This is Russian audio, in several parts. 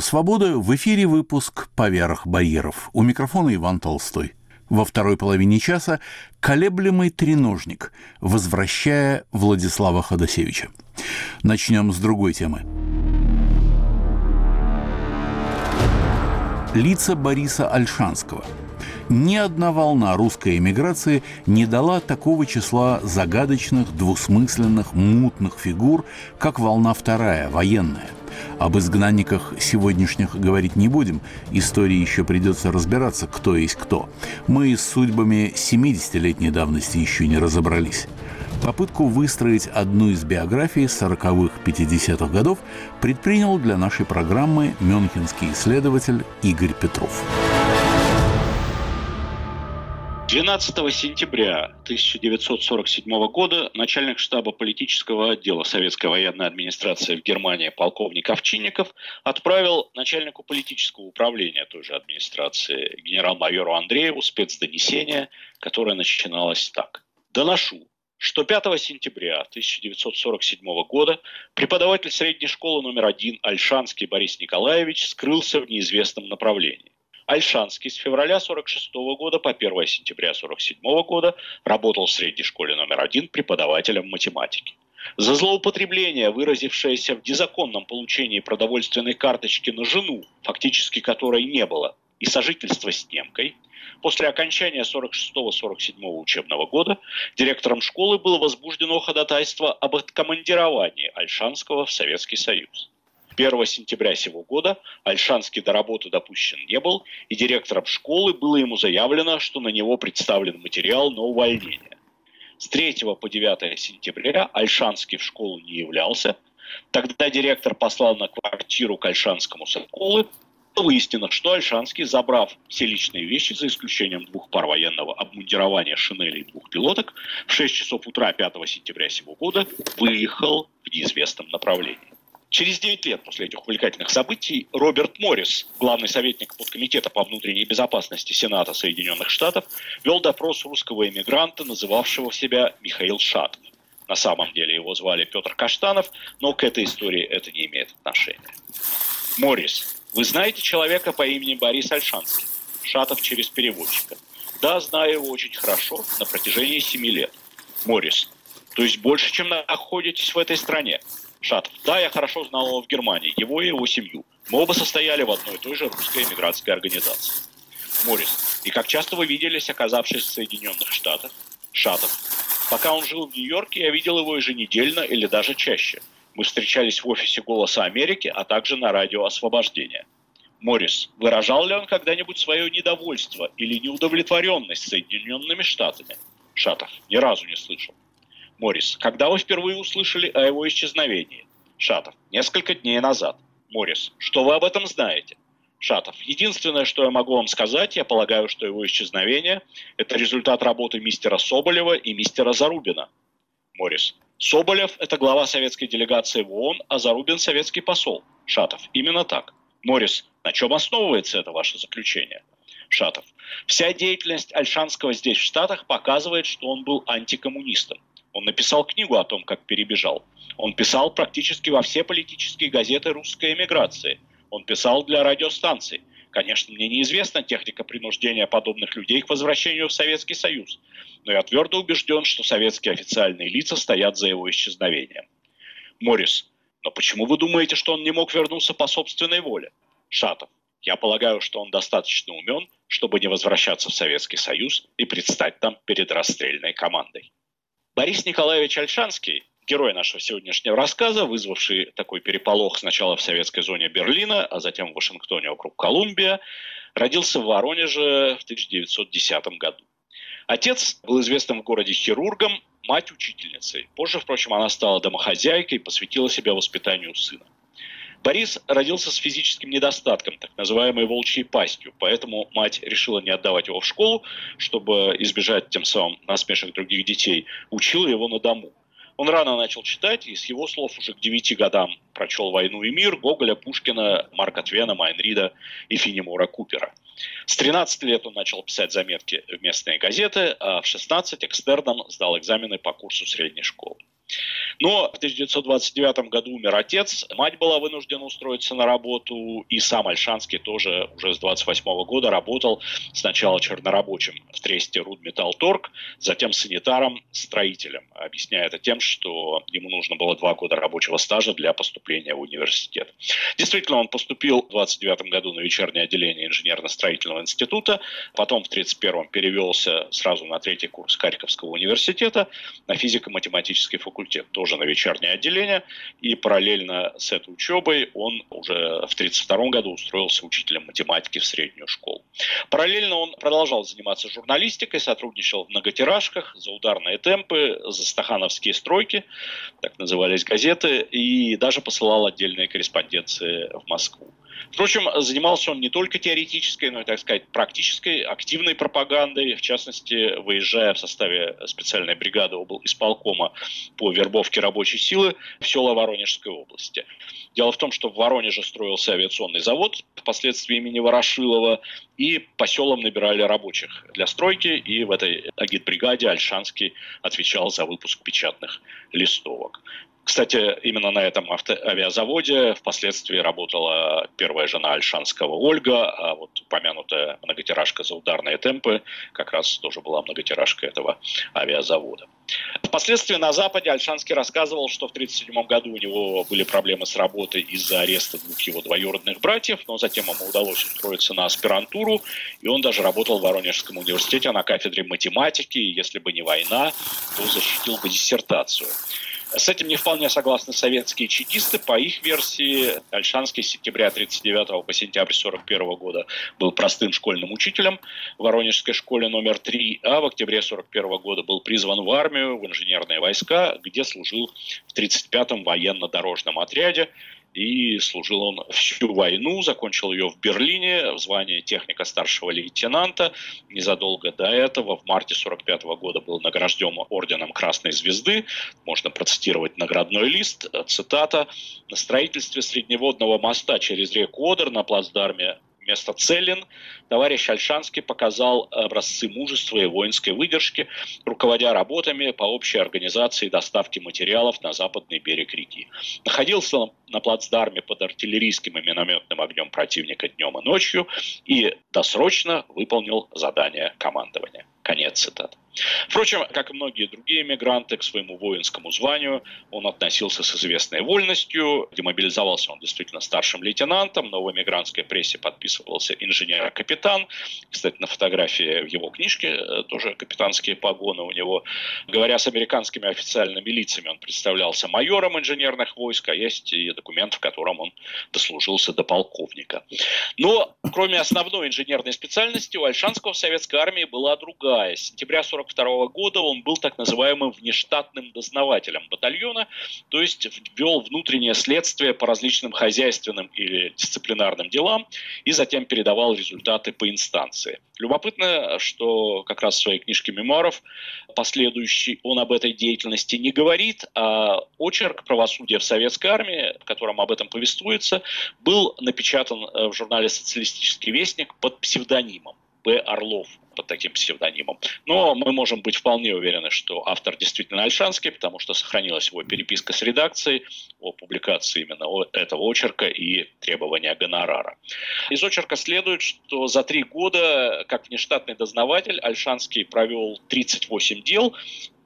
«Свобода» в эфире выпуск «Поверх барьеров». У микрофона Иван Толстой. Во второй половине часа колеблемый треножник, возвращая Владислава Ходосевича. Начнем с другой темы. Лица Бориса Альшанского – ни одна волна русской эмиграции не дала такого числа загадочных, двусмысленных, мутных фигур, как волна вторая, военная. Об изгнанниках сегодняшних говорить не будем, истории еще придется разбираться, кто есть кто. Мы с судьбами 70-летней давности еще не разобрались. Попытку выстроить одну из биографий 40-х, 50-х годов предпринял для нашей программы мюнхенский исследователь Игорь Петров. 12 сентября 1947 года начальник штаба политического отдела Советской военной администрации в Германии полковник Овчинников отправил начальнику политического управления той же администрации генерал-майору Андрееву спецдонесение, которое начиналось так. «Доношу, что 5 сентября 1947 года преподаватель средней школы номер один Альшанский Борис Николаевич скрылся в неизвестном направлении. Альшанский с февраля 1946 года по 1 сентября 1947 года работал в средней школе номер один преподавателем математики. За злоупотребление, выразившееся в незаконном получении продовольственной карточки на жену, фактически которой не было, и сожительство с немкой, после окончания 46-47 учебного года директором школы было возбуждено ходатайство об откомандировании Альшанского в Советский Союз. 1 сентября сего года Альшанский до работы допущен не был, и директором школы было ему заявлено, что на него представлен материал на увольнение. С 3 по 9 сентября Альшанский в школу не являлся. Тогда директор послал на квартиру к Альшанскому школы. Выяснено, что Альшанский, забрав все личные вещи, за исключением двух пар военного обмундирования шинели и двух пилоток, в 6 часов утра 5 сентября сего года выехал в неизвестном направлении. Через 9 лет после этих увлекательных событий Роберт Моррис, главный советник подкомитета по внутренней безопасности Сената Соединенных Штатов, вел допрос русского эмигранта, называвшего себя Михаил Шатов. На самом деле его звали Петр Каштанов, но к этой истории это не имеет отношения. Моррис, вы знаете человека по имени Борис Альшанский? Шатов через переводчика. Да, знаю его очень хорошо, на протяжении семи лет. Моррис, то есть больше, чем находитесь в этой стране. Шатов. Да, я хорошо знал его в Германии, его и его семью. Мы оба состояли в одной и той же русской эмигрантской организации. Морис. И как часто вы виделись, оказавшись в Соединенных Штатах? Шатов. Пока он жил в Нью-Йорке, я видел его еженедельно или даже чаще. Мы встречались в офисе «Голоса Америки», а также на радио «Освобождение». Моррис, выражал ли он когда-нибудь свое недовольство или неудовлетворенность Соединенными Штатами? Шатов, ни разу не слышал. Морис, когда вы впервые услышали о его исчезновении? Шатов, несколько дней назад. Морис, что вы об этом знаете? Шатов, единственное, что я могу вам сказать, я полагаю, что его исчезновение – это результат работы мистера Соболева и мистера Зарубина. Морис, Соболев – это глава советской делегации в ООН, а Зарубин – советский посол. Шатов, именно так. Морис, на чем основывается это ваше заключение? Шатов, вся деятельность Альшанского здесь, в Штатах, показывает, что он был антикоммунистом. Он написал книгу о том, как перебежал. Он писал практически во все политические газеты русской эмиграции. Он писал для радиостанций. Конечно, мне неизвестна техника принуждения подобных людей к возвращению в Советский Союз, но я твердо убежден, что советские официальные лица стоят за его исчезновением. Морис, но почему вы думаете, что он не мог вернуться по собственной воле? Шатов, я полагаю, что он достаточно умен, чтобы не возвращаться в Советский Союз и предстать там перед расстрельной командой. Борис Николаевич Альшанский, герой нашего сегодняшнего рассказа, вызвавший такой переполох сначала в советской зоне Берлина, а затем в Вашингтоне округ Колумбия, родился в Воронеже в 1910 году. Отец был известным в городе хирургом, мать учительницей. Позже, впрочем, она стала домохозяйкой и посвятила себя воспитанию сына. Борис родился с физическим недостатком, так называемой волчьей пастью, поэтому мать решила не отдавать его в школу, чтобы избежать тем самым насмешек других детей, учила его на дому. Он рано начал читать, и с его слов уже к девяти годам прочел «Войну и мир» Гоголя, Пушкина, Марка Твена, Майнрида и Финемора Купера. С 13 лет он начал писать заметки в местные газеты, а в 16 экстерном сдал экзамены по курсу средней школы. Но в 1929 году умер отец, мать была вынуждена устроиться на работу, и сам Альшанский тоже уже с 28 года работал сначала чернорабочим в тресте Рудметалторг, затем санитаром-строителем, объясняя это тем, что ему нужно было два года рабочего стажа для поступления в университет. Действительно, он поступил в 29 году на вечернее отделение инженерно-строительного института, потом в 31-м перевелся сразу на третий курс Харьковского университета на физико-математический факультет, тоже на вечернее отделение, и параллельно с этой учебой он уже в 32 году устроился учителем математики в среднюю школу. Параллельно он продолжал заниматься журналистикой, сотрудничал в многотиражках за ударные темпы, за стахановские стройки, так назывались газеты, и даже посылал отдельные корреспонденции в Москву. Впрочем, занимался он не только теоретической, но и, так сказать, практической, активной пропагандой. В частности, выезжая в составе специальной бригады исполкома по вербовке рабочей силы в села Воронежской области. Дело в том, что в Воронеже строился авиационный завод, впоследствии имени Ворошилова, и по селам набирали рабочих для стройки, и в этой агитбригаде Альшанский отвечал за выпуск печатных листовок. Кстати, именно на этом авто- авиазаводе впоследствии работала первая жена Альшанского Ольга, а вот упомянутая многотиражка за ударные темпы как раз тоже была многотиражка этого авиазавода. Впоследствии на Западе Альшанский рассказывал, что в 1937 году у него были проблемы с работой из-за ареста двух его двоюродных братьев, но затем ему удалось устроиться на аспирантуру, и он даже работал в Воронежском университете на кафедре математики, и если бы не война, то защитил бы диссертацию. С этим не вполне согласны советские чекисты. По их версии, Альшанский с сентября 1939 по сентябрь 1941 года был простым школьным учителем в Воронежской школе номер 3, а в октябре 1941 года был призван в армию, в инженерные войска, где служил в 35-м военно-дорожном отряде и служил он всю войну, закончил ее в Берлине в звании техника старшего лейтенанта. Незадолго до этого, в марте 45 года, был награжден орденом Красной Звезды. Можно процитировать наградной лист, цитата. «На строительстве средневодного моста через реку Одер на плацдарме вместо Целин, товарищ Альшанский показал образцы мужества и воинской выдержки, руководя работами по общей организации доставки материалов на западный берег реки. Находился на плацдарме под артиллерийским и минометным огнем противника днем и ночью и досрочно выполнил задание командования. Конец цитаты. Впрочем, как и многие другие мигранты, к своему воинскому званию он относился с известной вольностью. Демобилизовался он действительно старшим лейтенантом, но в эмигрантской прессе подписывался инженер-капитан. Кстати, на фотографии в его книжке э, тоже капитанские погоны у него. Говоря с американскими официальными лицами, он представлялся майором инженерных войск, а есть и документ, в котором он дослужился до полковника. Но, кроме основной инженерной специальности, у Альшанского в советской армии была другая. С сентября 40 1942 года он был так называемым внештатным дознавателем батальона, то есть вел внутреннее следствие по различным хозяйственным или дисциплинарным делам и затем передавал результаты по инстанции. Любопытно, что как раз в своей книжке мемуаров последующий он об этой деятельности не говорит, а очерк «Правосудие в советской армии», в котором об этом повествуется, был напечатан в журнале «Социалистический вестник» под псевдонимом П. Орлов под таким псевдонимом. Но мы можем быть вполне уверены, что автор действительно Альшанский, потому что сохранилась его переписка с редакцией о публикации именно этого очерка и требования гонорара. Из очерка следует, что за три года, как внештатный дознаватель, Альшанский провел 38 дел,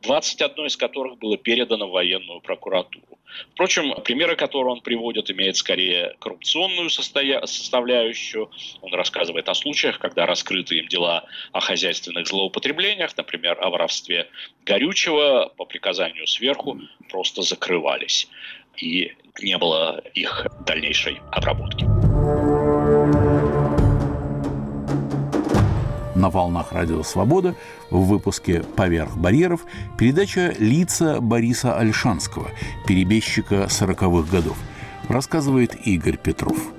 21 из которых было передано в военную прокуратуру. Впрочем, примеры, которые он приводит, имеют скорее коррупционную составляющую. Он рассказывает о случаях, когда раскрыты им дела о хозяйственных злоупотреблениях, например, о воровстве горючего, по приказанию сверху просто закрывались. И не было их дальнейшей обработки. На волнах Радио Свобода в выпуске «Поверх барьеров» передача «Лица Бориса Альшанского», перебежчика сороковых годов. Рассказывает Игорь Петров.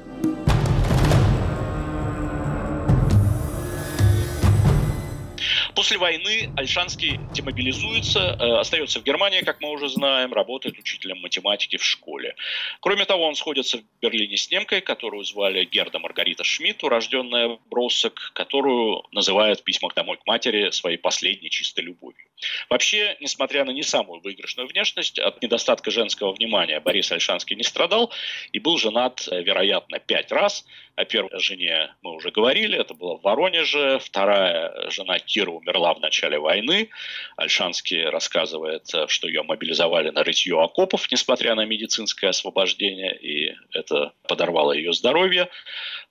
После войны Альшанский демобилизуется, э, остается в Германии, как мы уже знаем, работает учителем математики в школе. Кроме того, он сходится в Берлине с немкой, которую звали Герда Маргарита Шмидт, урожденная Броссек, которую называют в письмах домой к матери своей последней чистой любовью. Вообще, несмотря на не самую выигрышную внешность, от недостатка женского внимания Борис Альшанский не страдал и был женат, э, вероятно, пять раз. О первой жене мы уже говорили, это было в Воронеже. Вторая жена Кира умерла в начале войны. Альшанский рассказывает, э, что ее мобилизовали на рытье окопов, несмотря на медицинское освобождение, и это подорвало ее здоровье.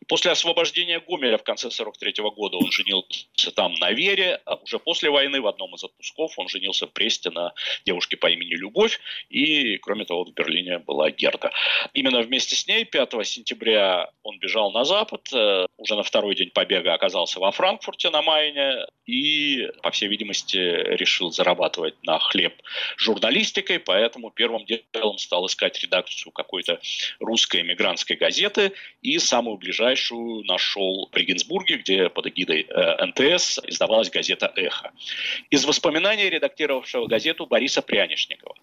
После освобождения Гомеля в конце 1943 года он женился там на Вере, а уже после войны в одном из отпусков он женился в Бресте на девушке по имени Любовь, и, кроме того, в Берлине была Герда. Именно вместе с ней 5 сентября он бежал на запад, э, уже на второй день побега оказался во Франкфурте на Майне и, по всей видимости, решил зарабатывать на хлеб журналистикой, поэтому первым делом стал искать редакцию какой-то русской эмигрантской газеты и самую ближайшую нашел в Регенсбурге, где под эгидой э, НТС издавалась газета «Эхо». Из воспоминаний редактировавшего газету Бориса Прянишникова.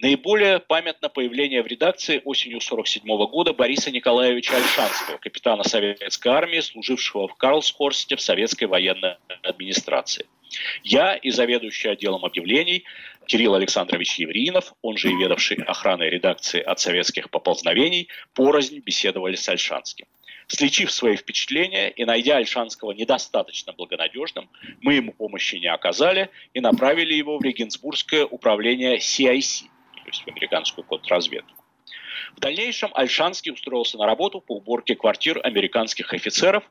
Наиболее памятно появление в редакции осенью 1947 года Бориса Николаевича Альшанского, капитана советской армии, служившего в Карлсхорсте в советской военной администрации. Я и заведующий отделом объявлений Кирилл Александрович Евриинов, он же и ведавший охраной редакции от советских поползновений, порознь беседовали с Альшанским. Слечив свои впечатления и найдя Альшанского недостаточно благонадежным, мы ему помощи не оказали и направили его в Регенсбургское управление CIC, то есть в американскую контрразведку. В дальнейшем Альшанский устроился на работу по уборке квартир американских офицеров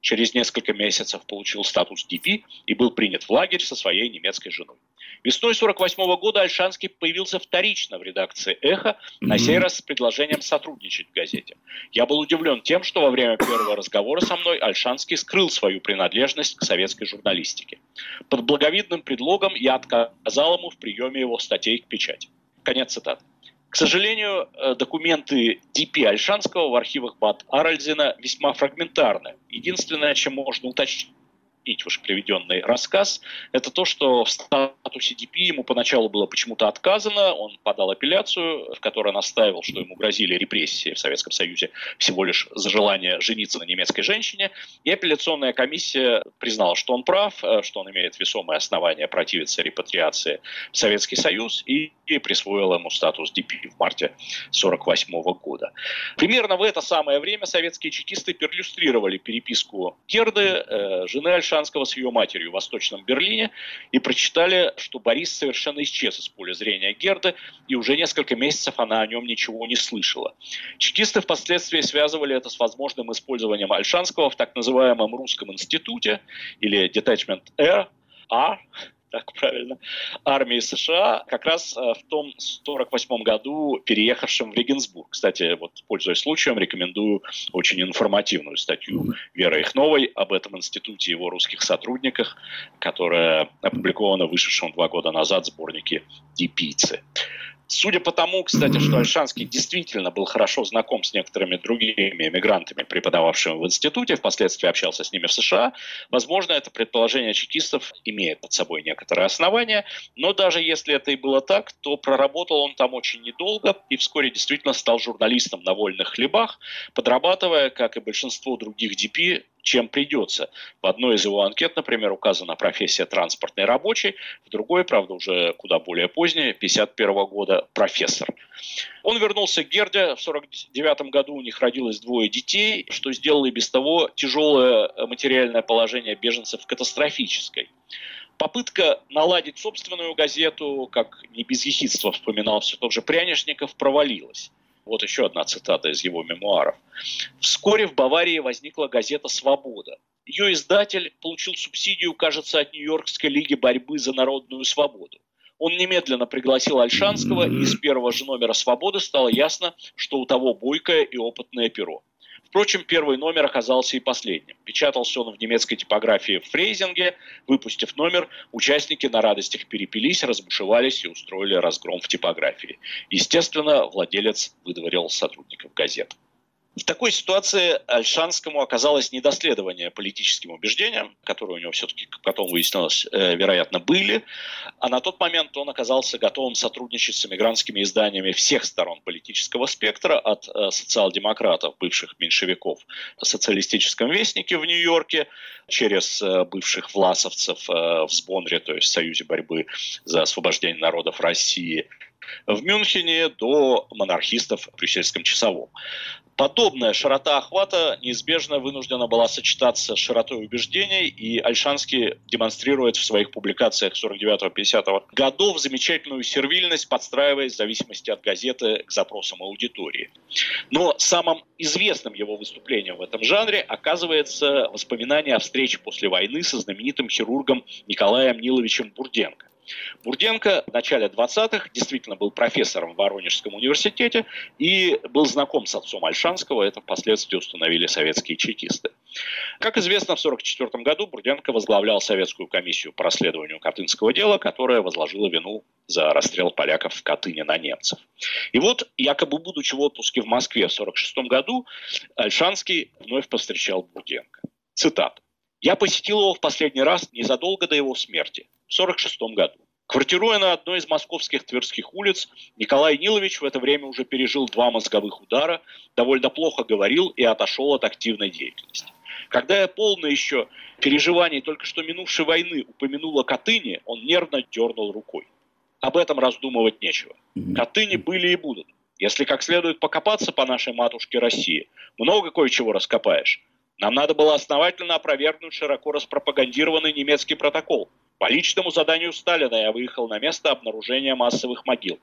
через несколько месяцев получил статус ДП и был принят в лагерь со своей немецкой женой. Весной 1948 года Альшанский появился вторично в редакции «Эхо», на сей раз с предложением сотрудничать в газете. Я был удивлен тем, что во время первого разговора со мной Альшанский скрыл свою принадлежность к советской журналистике. Под благовидным предлогом я отказал ему в приеме его статей к печати. Конец цитаты. К сожалению, э, документы ДП Альшанского в архивах Бат Аральзина весьма фрагментарны. Единственное, чем можно уточнить объяснить ваш приведенный рассказ, это то, что в статусе ДП ему поначалу было почему-то отказано, он подал апелляцию, в которой настаивал, что ему грозили репрессии в Советском Союзе всего лишь за желание жениться на немецкой женщине, и апелляционная комиссия признала, что он прав, э, что он имеет весомое основание противиться репатриации в Советский Союз и присвоила ему статус ДП в марте 1948 года. Примерно в это самое время советские чекисты перлюстрировали переписку Герды, э, жены Альшана Лубянского с ее матерью в Восточном Берлине и прочитали, что Борис совершенно исчез из поля зрения Герды, и уже несколько месяцев она о нем ничего не слышала. Чекисты впоследствии связывали это с возможным использованием Альшанского в так называемом русском институте или Detachment Air, а так правильно, армии США, как раз э, в том 48 году переехавшим в Регенсбург. Кстати, вот пользуясь случаем, рекомендую очень информативную статью Веры Ихновой об этом институте его русских сотрудниках, которая опубликована вышедшем два года назад в сборнике «Дипийцы». Судя по тому, кстати, что Альшанский действительно был хорошо знаком с некоторыми другими эмигрантами, преподававшими в институте, впоследствии общался с ними в США, возможно, это предположение чекистов имеет под собой некоторые основания, но даже если это и было так, то проработал он там очень недолго и вскоре действительно стал журналистом на вольных хлебах, подрабатывая, как и большинство других DP, чем придется. В одной из его анкет, например, указана профессия транспортный рабочий, в другой, правда, уже куда более поздней, 51 года, профессор. Он вернулся к Герде, в 49 году у них родилось двое детей, что сделало и без того тяжелое материальное положение беженцев катастрофической. Попытка наладить собственную газету, как не без ехидства все тот же Прянишников, провалилась. Вот еще одна цитата из его мемуаров. Вскоре в Баварии возникла газета «Свобода». Ее издатель получил субсидию, кажется, от Нью-Йоркской лиги борьбы за народную свободу. Он немедленно пригласил Альшанского, и из первого же номера «Свободы» стало ясно, что у того бойкое и опытное перо. Впрочем, первый номер оказался и последним. Печатался он в немецкой типографии в Фрейзинге. Выпустив номер, участники на радостях перепились, разбушевались и устроили разгром в типографии. Естественно, владелец выдворил сотрудников газет. В такой ситуации Альшанскому оказалось недоследование политическим убеждениям, которые у него все-таки потом выяснилось, э, вероятно, были. А на тот момент он оказался готовым сотрудничать с эмигрантскими изданиями всех сторон политического спектра, от э, социал-демократов, бывших меньшевиков, в социалистическом вестнике в Нью-Йорке, через э, бывших власовцев в Сбонре, то есть в Союзе борьбы за освобождение народов России, в Мюнхене до монархистов в брюссельском часовом. Подобная широта охвата неизбежно вынуждена была сочетаться с широтой убеждений, и Альшанский демонстрирует в своих публикациях 49-50 годов замечательную сервильность, подстраиваясь в зависимости от газеты к запросам аудитории. Но самым известным его выступлением в этом жанре оказывается воспоминание о встрече после войны со знаменитым хирургом Николаем Ниловичем Бурденко. Бурденко в начале 20-х действительно был профессором в Воронежском университете и был знаком с отцом Альшанского, это впоследствии установили советские чекисты. Как известно, в 1944 году Бурденко возглавлял советскую комиссию по расследованию Катынского дела, которая возложила вину за расстрел поляков в Катыни на немцев. И вот, якобы будучи в отпуске в Москве в 1946 году, Альшанский вновь повстречал Бурденко. Цитат. «Я посетил его в последний раз незадолго до его смерти, 1946 году. Квартируя на одной из московских тверских улиц, Николай Нилович в это время уже пережил два мозговых удара, довольно плохо говорил и отошел от активной деятельности. Когда я полно еще переживаний только что минувшей войны упомянул о Катыни, он нервно дернул рукой. Об этом раздумывать нечего. Катыни были и будут. Если как следует покопаться по нашей матушке России, много кое-чего раскопаешь. Нам надо было основательно опровергнуть широко распропагандированный немецкий протокол – по личному заданию Сталина я выехал на место обнаружения массовых могил.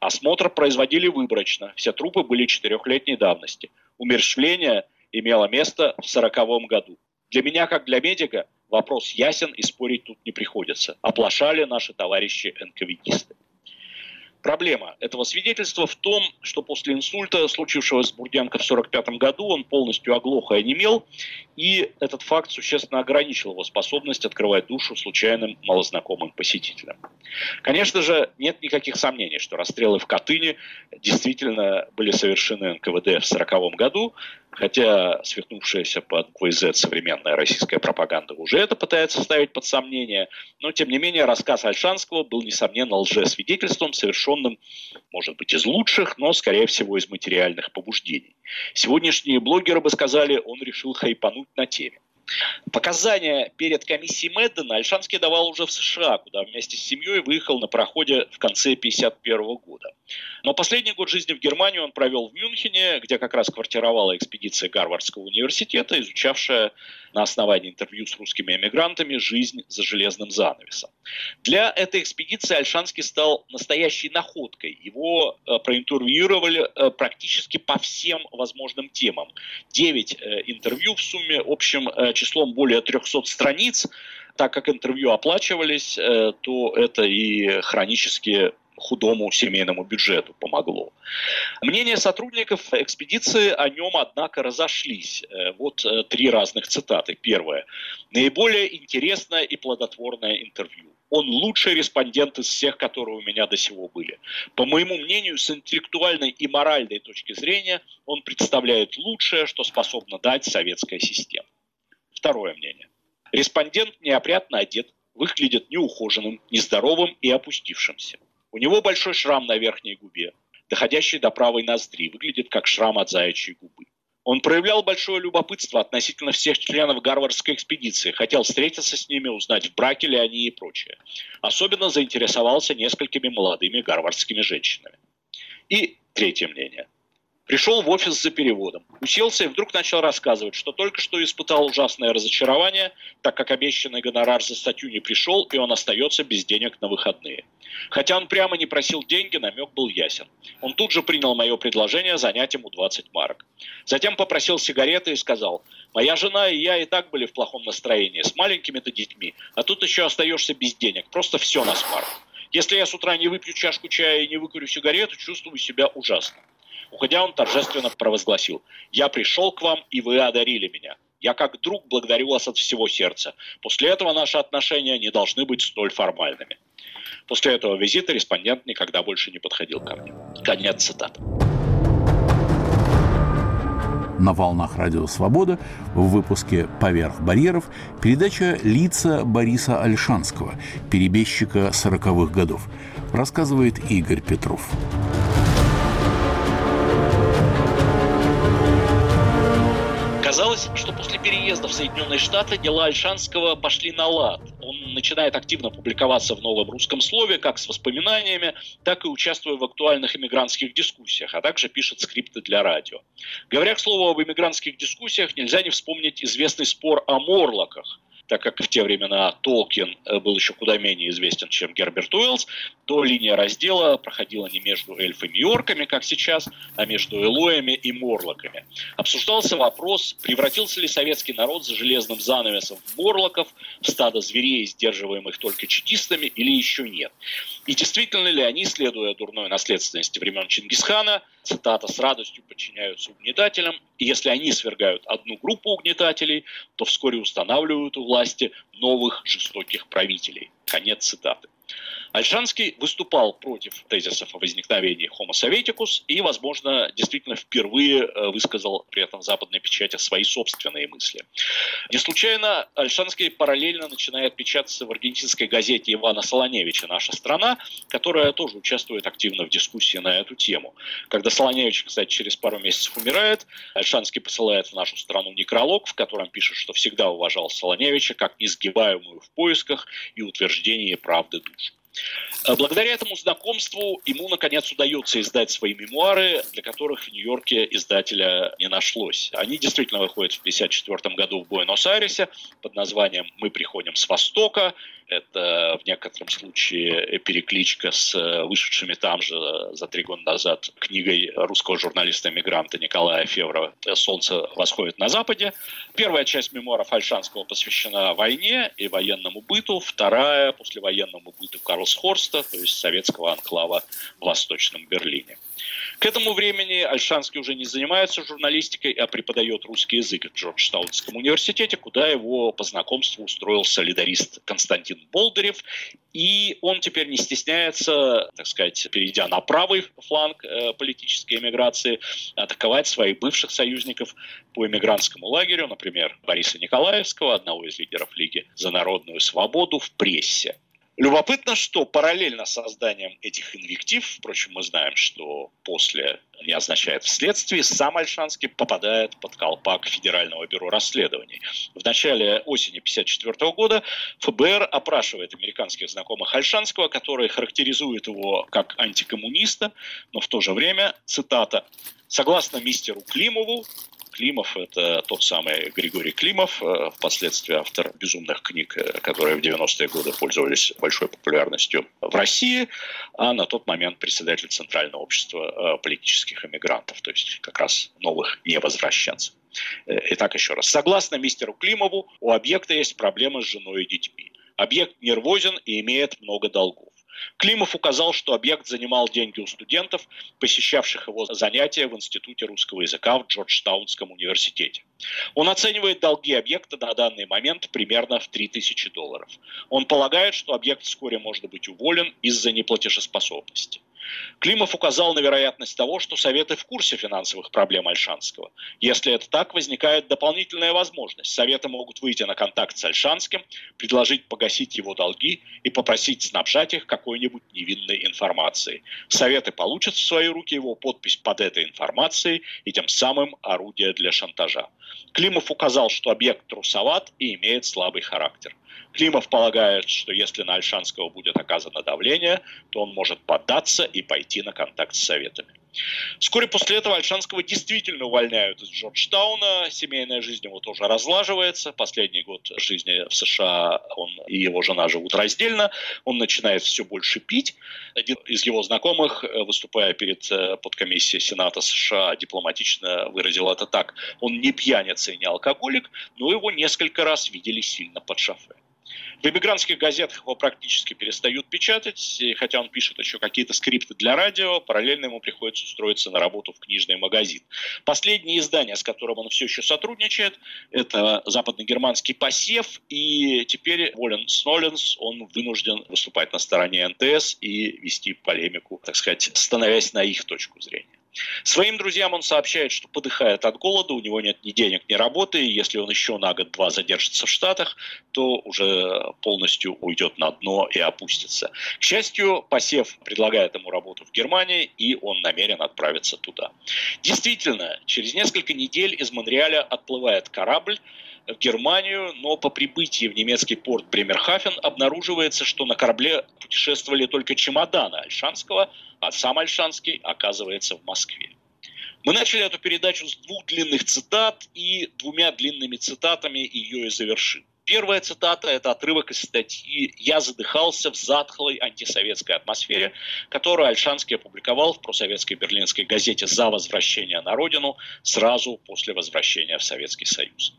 Осмотр производили выборочно. Все трупы были четырехлетней давности. Умерщвление имело место в сороковом году. Для меня, как для медика, вопрос ясен и спорить тут не приходится. Оплошали наши товарищи НКВДисты. Проблема этого свидетельства в том, что после инсульта, случившегося с Бурденко в 1945 году, он полностью оглох и онемел, и этот факт существенно ограничил его способность открывать душу случайным малознакомым посетителям. Конечно же, нет никаких сомнений, что расстрелы в Катыни действительно были совершены НКВД в 1940 году, хотя свихнувшаяся под буквой Z современная российская пропаганда уже это пытается ставить под сомнение, но тем не менее рассказ Альшанского был, несомненно, лжесвидетельством, совершенным, может быть, из лучших, но, скорее всего, из материальных побуждений. Сегодняшние блогеры бы сказали, он решил хайпануть на теме. Показания перед комиссией Мэддена Альшанский давал уже в США, куда вместе с семьей выехал на проходе в конце 1951 года. Но последний год жизни в Германии он провел в Мюнхене, где как раз квартировала экспедиция Гарвардского университета, изучавшая на основании интервью с русскими эмигрантами жизнь за железным занавесом. Для этой экспедиции Альшанский стал настоящей находкой. Его э, проинтервьюировали э, практически по всем возможным темам. Девять э, интервью в сумме общим числом более 300 страниц. Так как интервью оплачивались, то это и хронические худому семейному бюджету помогло. Мнения сотрудников экспедиции о нем, однако, разошлись. Э, вот э, три разных цитаты. Первое. Наиболее интересное и плодотворное интервью. Он лучший респондент из всех, которые у меня до сего были. По моему мнению, с интеллектуальной и моральной точки зрения, он представляет лучшее, что способна дать советская система. Второе мнение. Респондент неопрятно одет, выглядит неухоженным, нездоровым и опустившимся. У него большой шрам на верхней губе, доходящий до правой ноздри, выглядит как шрам от заячьей губы. Он проявлял большое любопытство относительно всех членов Гарвардской экспедиции, хотел встретиться с ними, узнать, в браке ли они и прочее. Особенно заинтересовался несколькими молодыми гарвардскими женщинами. И третье мнение – Пришел в офис за переводом. Уселся и вдруг начал рассказывать, что только что испытал ужасное разочарование, так как обещанный гонорар за статью не пришел, и он остается без денег на выходные. Хотя он прямо не просил деньги, намек был ясен. Он тут же принял мое предложение занять ему 20 марок. Затем попросил сигареты и сказал, «Моя жена и я и так были в плохом настроении, с маленькими-то детьми, а тут еще остаешься без денег, просто все на смарт. Если я с утра не выпью чашку чая и не выкурю сигарету, чувствую себя ужасно. Уходя, он торжественно провозгласил, «Я пришел к вам, и вы одарили меня. Я как друг благодарю вас от всего сердца. После этого наши отношения не должны быть столь формальными». После этого визита респондент никогда больше не подходил ко мне. Конец цитаты. на волнах Радио Свобода в выпуске «Поверх барьеров» передача «Лица Бориса Альшанского», перебежчика сороковых годов, рассказывает Игорь Петров. Казалось, что после переезда в Соединенные Штаты дела Альшанского пошли на лад. Он начинает активно публиковаться в новом русском слове, как с воспоминаниями, так и участвуя в актуальных иммигрантских дискуссиях, а также пишет скрипты для радио. Говоря, к слову, об иммигрантских дискуссиях, нельзя не вспомнить известный спор о Морлоках – так как в те времена Толкин э, был еще куда менее известен, чем Герберт Уэллс, то линия раздела проходила не между эльфами и орками, как сейчас, а между элоями и морлоками. Обсуждался вопрос, превратился ли советский народ за железным занавесом в морлоков, в стадо зверей, сдерживаемых только чекистами, или еще нет. И действительно ли они, следуя дурной наследственности времен Чингисхана, цитата, с радостью подчиняются угнетателям, и если они свергают одну группу угнетателей, то вскоре устанавливают у власти новых жестоких правителей. Конец цитаты. Альшанский выступал против тезисов о возникновении Homo советикус и, возможно, действительно впервые э, высказал при этом западной печати свои собственные мысли. Не случайно Альшанский параллельно начинает печататься в аргентинской газете Ивана Солоневича «Наша страна», которая тоже участвует активно в дискуссии на эту тему. Когда Солоневич, кстати, через пару месяцев умирает, Альшанский посылает в нашу страну некролог, в котором пишет, что всегда уважал Солоневича как несгибаемую в поисках и утверждении правды душ. Э, благодаря этому знакомству ему, наконец, удается издать свои мемуары, для которых в Нью-Йорке издателя не нашлось. Они действительно выходят в 1954 году в Буэнос-Айресе под названием «Мы приходим с Востока», это в некотором случае перекличка с э, вышедшими там же за три года назад книгой русского журналиста-эмигранта Николая Февра «Солнце восходит на Западе». Первая часть мемуаров Альшанского посвящена войне и военному быту, вторая – послевоенному быту Карлсхорста, то есть советского анклава в Восточном Берлине. К этому времени Альшанский уже не занимается журналистикой, а преподает русский язык в Джорджтаунском университете, куда его по знакомству устроил солидарист Константин Болдырев. И он теперь не стесняется, так сказать, перейдя на правый фланг э, политической эмиграции, атаковать своих бывших союзников по эмигрантскому лагерю, например, Бориса Николаевского, одного из лидеров Лиги за народную свободу, в прессе. Любопытно, что параллельно с созданием этих инвектив, впрочем, мы знаем, что после не означает вследствие, сам Альшанский попадает под колпак Федерального бюро расследований. В начале осени 1954 года ФБР опрашивает американских знакомых Альшанского, которые характеризуют его как антикоммуниста, но в то же время, цитата, Согласно мистеру Климову, Климов, это тот самый Григорий Климов, э, впоследствии автор безумных книг, э, которые в 90-е годы пользовались большой популярностью в России, а на тот момент председатель Центрального общества э, политических эмигрантов, то есть как раз новых невозвращенцев. Итак, еще раз. Согласно мистеру Климову, у объекта есть проблемы с женой и детьми. Объект нервозен и имеет много долгов. Климов указал, что объект занимал деньги у студентов, посещавших его занятия в Институте русского языка в Джорджтаунском университете. Он оценивает долги объекта на данный момент примерно в 3000 долларов. Он полагает, что объект вскоре может быть уволен из-за неплатежеспособности. Климов указал на вероятность того, что Советы в курсе финансовых проблем Альшанского. Если это так, возникает дополнительная возможность. Советы могут выйти на контакт с Альшанским, предложить погасить его долги и попросить снабжать их какой-нибудь невинной информацией. Советы получат в свои руки его подпись под этой информацией и тем самым орудие для шантажа. Климов указал, что объект трусоват и имеет слабый характер. Климов полагает, что если на Альшанского будет оказано давление, то он может поддаться и пойти на контакт с Советами. Вскоре после этого Альшанского действительно увольняют из Джорджтауна. Семейная жизнь его тоже разлаживается. Последний год жизни в США он и его жена живут раздельно. Он начинает все больше пить. Один из его знакомых, выступая перед э, подкомиссией Сената США, дипломатично выразил это так. Он не пьяница и не алкоголик, но его несколько раз видели сильно под шофе. В эмигрантских газетах его практически перестают печатать, хотя он пишет еще какие-то скрипты для радио, параллельно ему приходится устроиться на работу в книжный магазин. Последнее издание, с которым он все еще сотрудничает, это западногерманский посев, и теперь Волен Сноленс, он вынужден выступать на стороне НТС и вести полемику, так сказать, становясь на их точку зрения. Своим друзьям он сообщает, что подыхает от голода, у него нет ни денег, ни работы, и если он еще на год-два задержится в Штатах, то уже полностью уйдет на дно и опустится. К счастью, Посев предлагает ему работу в Германии, и он намерен отправиться туда. Действительно, через несколько недель из Монреаля отплывает корабль, в Германию, но по прибытии в немецкий порт Бремерхафен обнаруживается, что на корабле путешествовали только чемоданы Альшанского, а сам Альшанский оказывается в Москве. Мы начали эту передачу с двух длинных цитат и двумя длинными цитатами ее и завершим. Первая цитата – это отрывок из статьи «Я задыхался в затхлой антисоветской атмосфере», которую Альшанский опубликовал в просоветской берлинской газете «За возвращение на родину» сразу после возвращения в Советский Союз.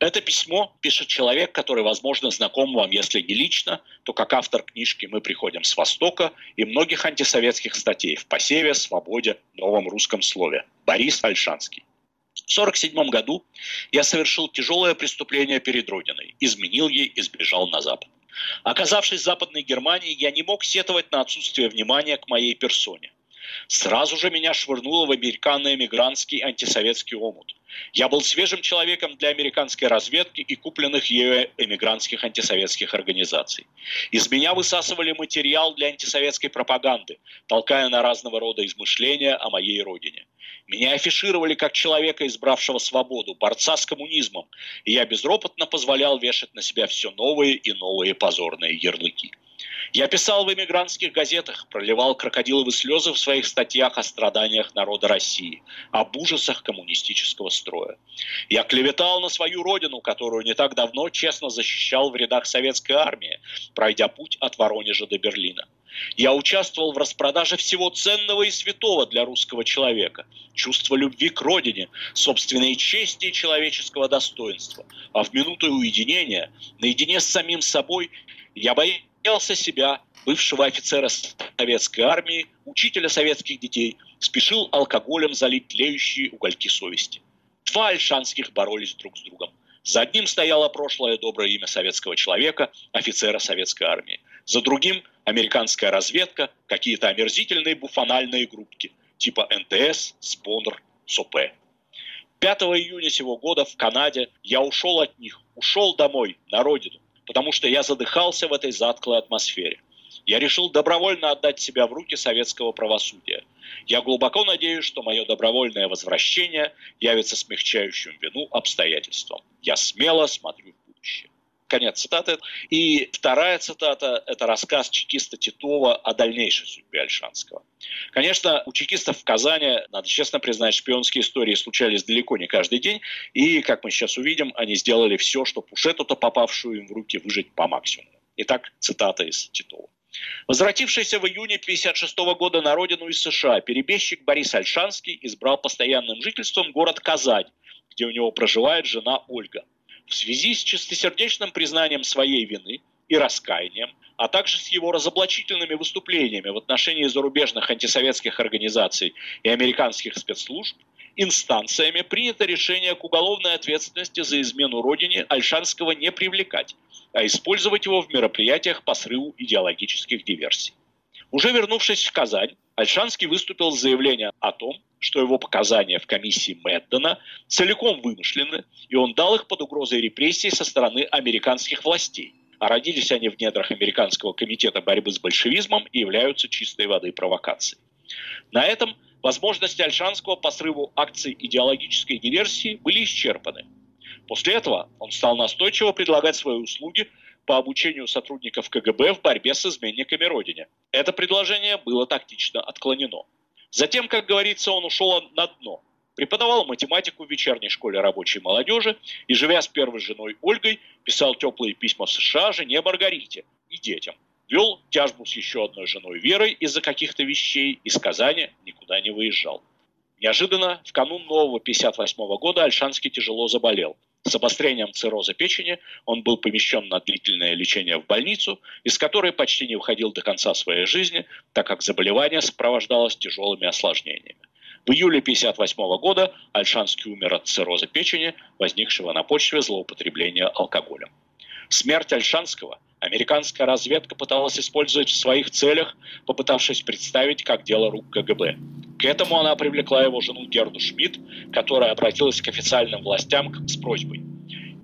Это письмо пишет человек, который, возможно, знаком вам, если не лично, то как автор книжки «Мы приходим с Востока» и многих антисоветских статей в «Посеве», «Свободе», «Новом русском слове» Борис Альшанский. В 1947 году я совершил тяжелое преступление перед Родиной, изменил ей и сбежал на Запад. Оказавшись в Западной Германии, я не мог сетовать на отсутствие внимания к моей персоне. Сразу же меня швырнуло в американо-эмигрантский антисоветский омут. Я был свежим человеком для американской разведки и купленных ею эмигрантских антисоветских организаций. Из меня высасывали материал для антисоветской пропаганды, толкая на разного рода измышления о моей родине. Меня афишировали как человека, избравшего свободу, борца с коммунизмом, и я безропотно позволял вешать на себя все новые и новые позорные ярлыки. Я писал в эмигрантских газетах, проливал крокодиловые слезы в своих статьях о страданиях народа России, об ужасах коммунистического строя. Я клеветал на свою родину, которую не так давно честно защищал в рядах советской армии, пройдя путь от Воронежа до Берлина. Я участвовал в распродаже всего ценного и святого для русского человека. Чувство любви к родине, собственной чести и человеческого достоинства. А в минуту уединения, наедине с самим собой, я боюсь боялся себя, бывшего офицера советской армии, учителя советских детей, спешил алкоголем залить тлеющие угольки совести. Два альшанских боролись друг с другом. За одним стояло прошлое доброе имя советского человека, офицера советской армии. За другим – американская разведка, какие-то омерзительные буфональные группки, типа НТС, СПОНР, СОП. 5 июня сего года в Канаде я ушел от них, ушел домой, на родину потому что я задыхался в этой затклой атмосфере. Я решил добровольно отдать себя в руки советского правосудия. Я глубоко надеюсь, что мое добровольное возвращение явится смягчающим вину обстоятельством. Я смело смотрю в будущее. Конец цитаты. И вторая цитата – это рассказ чекиста Титова о дальнейшей судьбе Альшанского. Конечно, у чекистов в Казани, надо честно признать, шпионские истории случались далеко не каждый день. И, как мы сейчас увидим, они сделали все, чтобы уж эту-то попавшую им в руки выжить по максимуму. Итак, цитата из Титова. Возвратившийся в июне 1956 года на родину из США, перебежчик Борис Альшанский избрал постоянным жительством город Казань, где у него проживает жена Ольга – в связи с чистосердечным признанием своей вины и раскаянием, а также с его разоблачительными выступлениями в отношении зарубежных антисоветских организаций и американских спецслужб, инстанциями принято решение к уголовной ответственности за измену родине Альшанского не привлекать, а использовать его в мероприятиях по срыву идеологических диверсий. Уже вернувшись в Казань, Альшанский выступил с заявлением о том, что его показания в комиссии Мэддена целиком вымышлены, и он дал их под угрозой репрессий со стороны американских властей. А родились они в недрах Американского комитета борьбы с большевизмом и являются чистой воды провокацией. На этом возможности Альшанского по срыву акций идеологической диверсии были исчерпаны. После этого он стал настойчиво предлагать свои услуги по обучению сотрудников КГБ в борьбе с изменниками Родине. Это предложение было тактично отклонено. Затем, как говорится, он ушел на дно. Преподавал математику в вечерней школе рабочей молодежи и, живя с первой женой Ольгой, писал теплые письма в США жене Маргарите и детям. Вел тяжбу с еще одной женой Верой из-за каких-то вещей, из Казани никуда не выезжал. Неожиданно, в канун нового 58 года Альшанский тяжело заболел. С обострением цирроза печени он был помещен на длительное лечение в больницу, из которой почти не выходил до конца своей жизни, так как заболевание сопровождалось тяжелыми осложнениями. В июле 1958 года Альшанский умер от цирроза печени, возникшего на почве злоупотребления алкоголем. Смерть Альшанского американская разведка пыталась использовать в своих целях, попытавшись представить как дело рук КГБ. К этому она привлекла его жену Герду Шмидт, которая обратилась к официальным властям с просьбой.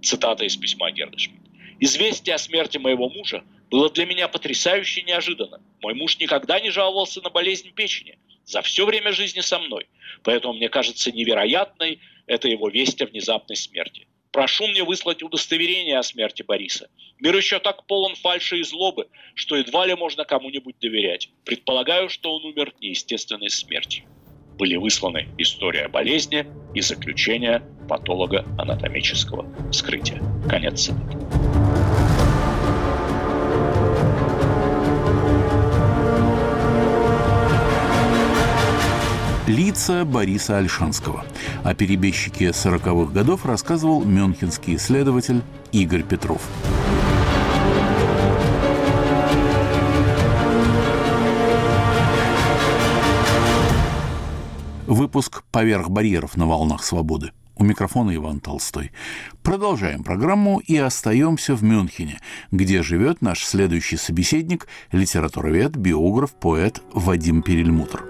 Цитата из письма Герды Шмидт. «Известие о смерти моего мужа было для меня потрясающе неожиданно. Мой муж никогда не жаловался на болезнь печени за все время жизни со мной. Поэтому мне кажется невероятной эта его весть о внезапной смерти. Прошу мне выслать удостоверение о смерти Бориса. Мир еще так полон фальши и злобы, что едва ли можно кому-нибудь доверять. Предполагаю, что он умер неестественной смертью. Были высланы история болезни и заключение патолога анатомического вскрытия. Конец цитаты. Лица Бориса Альшанского. О перебежчике 40-х годов рассказывал мюнхенский исследователь Игорь Петров. Выпуск «Поверх барьеров на волнах свободы». У микрофона Иван Толстой. Продолжаем программу и остаемся в Мюнхене, где живет наш следующий собеседник, литературовед, биограф, поэт Вадим Перельмутр.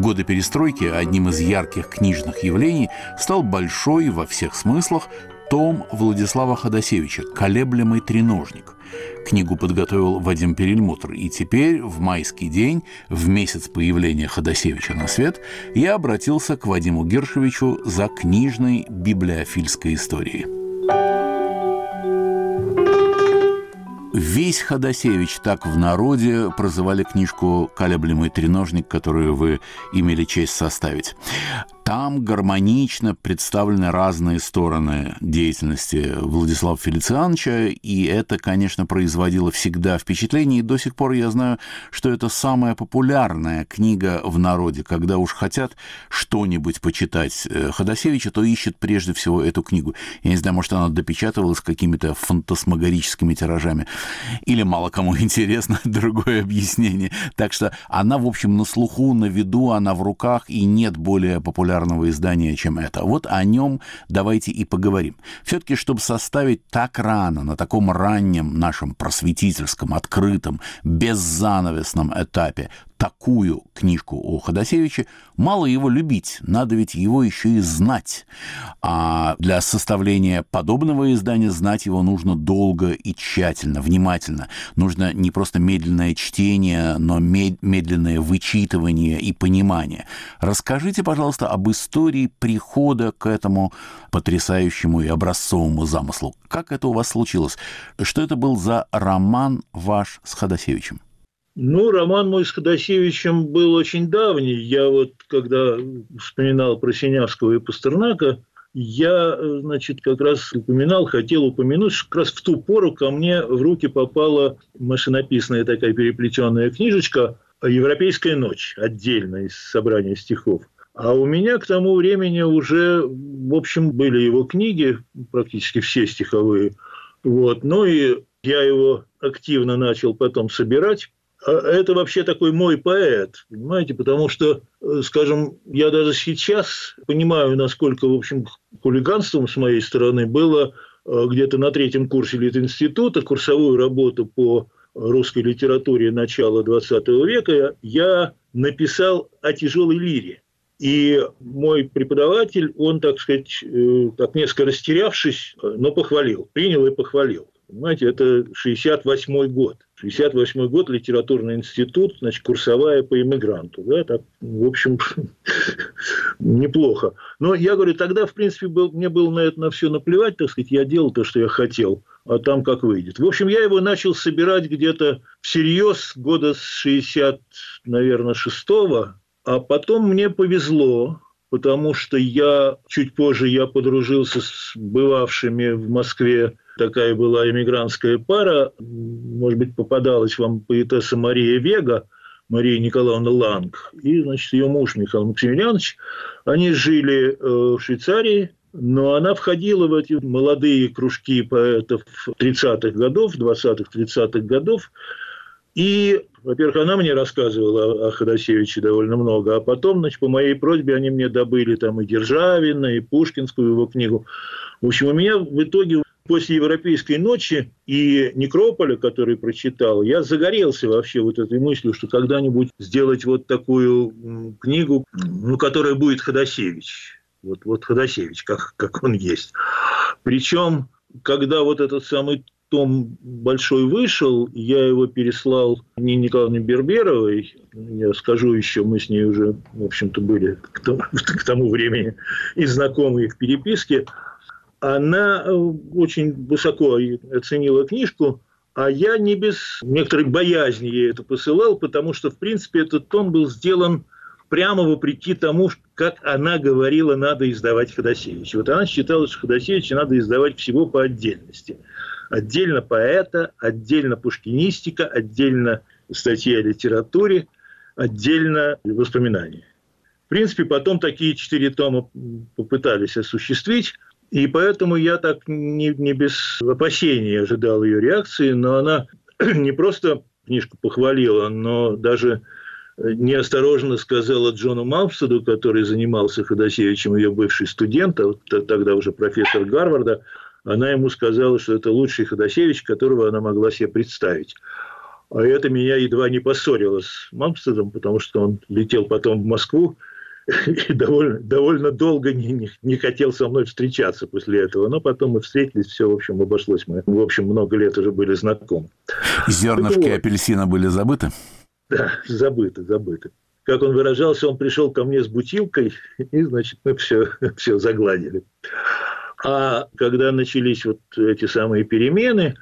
В годы перестройки одним из ярких книжных явлений стал большой во всех смыслах том Владислава Ходосевича «Колеблемый треножник». Книгу подготовил Вадим Перельмутр, и теперь, в майский день, в месяц появления Ходосевича на свет, я обратился к Вадиму Гершевичу за книжной библиофильской историей. Весь Ходосевич так в народе прозывали книжку «Колеблемый треножник», которую вы имели честь составить. Там гармонично представлены разные стороны деятельности Владислава Фелициановича, и это, конечно, производило всегда впечатление, и до сих пор я знаю, что это самая популярная книга в народе. Когда уж хотят что-нибудь почитать э, Ходосевича, то ищут прежде всего эту книгу. Я не знаю, может, она допечатывалась какими-то фантасмагорическими тиражами, или мало кому интересно другое объяснение. Так что она, в общем, на слуху, на виду, она в руках, и нет более популярной популярного издания, чем это. Вот о нем давайте и поговорим. Все-таки, чтобы составить так рано, на таком раннем нашем просветительском, открытом, беззанавесном этапе такую книжку о Ходосевиче, мало его любить, надо ведь его еще и знать. А для составления подобного издания знать его нужно долго и тщательно, внимательно. Нужно не просто медленное чтение, но медленное вычитывание и понимание. Расскажите, пожалуйста, об истории прихода к этому потрясающему и образцовому замыслу. Как это у вас случилось? Что это был за роман ваш с Ходосевичем? Ну, роман мой с Ходосевичем был очень давний. Я вот, когда вспоминал про Синявского и Пастернака, я, значит, как раз упоминал, хотел упомянуть, что как раз в ту пору ко мне в руки попала машинописная такая переплетенная книжечка «Европейская ночь», отдельно из собрания стихов. А у меня к тому времени уже, в общем, были его книги, практически все стиховые. Вот. Ну и я его активно начал потом собирать. А это вообще такой мой поэт, понимаете, потому что, э, скажем, я даже сейчас понимаю, насколько, в общем, хулиганством с моей стороны было э, где-то на третьем курсе Литинститута курсовую работу по русской литературе начала XX века я написал о тяжелой лире. И мой преподаватель, он, так сказать, э, так несколько растерявшись, но похвалил, принял и похвалил. Понимаете, это 68 год. 68 год, литературный институт, значит, курсовая по иммигранту. Да, так, в общем, неплохо. Но я говорю, тогда, в принципе, был, мне было на это на все наплевать, так сказать, я делал то, что я хотел, а там как выйдет. В общем, я его начал собирать где-то всерьез года с 60, наверное, шестого, а потом мне повезло, потому что я чуть позже я подружился с бывавшими в Москве такая была эмигрантская пара, может быть, попадалась вам поэтесса Мария Вега, Мария Николаевна Ланг, и, значит, ее муж Михаил Максимилианович. Они жили э, в Швейцарии, но она входила в эти молодые кружки поэтов 30-х годов, 20-х, 30-х годов. И, во-первых, она мне рассказывала о Ходосевиче довольно много, а потом, значит, по моей просьбе они мне добыли там и Державина, и Пушкинскую его книгу. В общем, у меня в итоге после «Европейской ночи» и «Некрополя», который прочитал, я загорелся вообще вот этой мыслью, что когда-нибудь сделать вот такую книгу, ну, которая будет Ходосевич. Вот, вот Ходосевич, как, как он есть. Причем, когда вот этот самый том большой вышел, я его переслал Нине Николаевне Берберовой. Я скажу еще, мы с ней уже, в общем-то, были к тому, к тому времени и знакомы в переписке. Она э, очень высоко оценила книжку, а я не без некоторой боязни ей это посылал, потому что, в принципе, этот том был сделан прямо вопреки тому, как она говорила, надо издавать Ходосевича. Вот она считала, что Ходосевича надо издавать всего по отдельности – Отдельно поэта, отдельно пушкинистика, отдельно статьи о литературе, отдельно воспоминания. В принципе, потом такие четыре тома попытались осуществить, и поэтому я так не, не без опасений ожидал ее реакции, но она не просто книжку похвалила, но даже неосторожно сказала Джону Малмстеду, который занимался Ходосевичем, ее бывший студент, а вот тогда уже профессор Гарварда, она ему сказала, что это лучший Ходосевич, которого она могла себе представить. А это меня едва не поссорило с Мамстедом, потому что он летел потом в Москву и довольно, довольно долго не, не, не хотел со мной встречаться после этого. Но потом мы встретились, все, в общем, обошлось. Мы, в общем, много лет уже были знакомы. Зернышки вот. апельсина были забыты? Да, забыты, забыты. Как он выражался, он пришел ко мне с бутилкой, и, значит, мы все, все загладили. А когда начались вот эти самые перемены,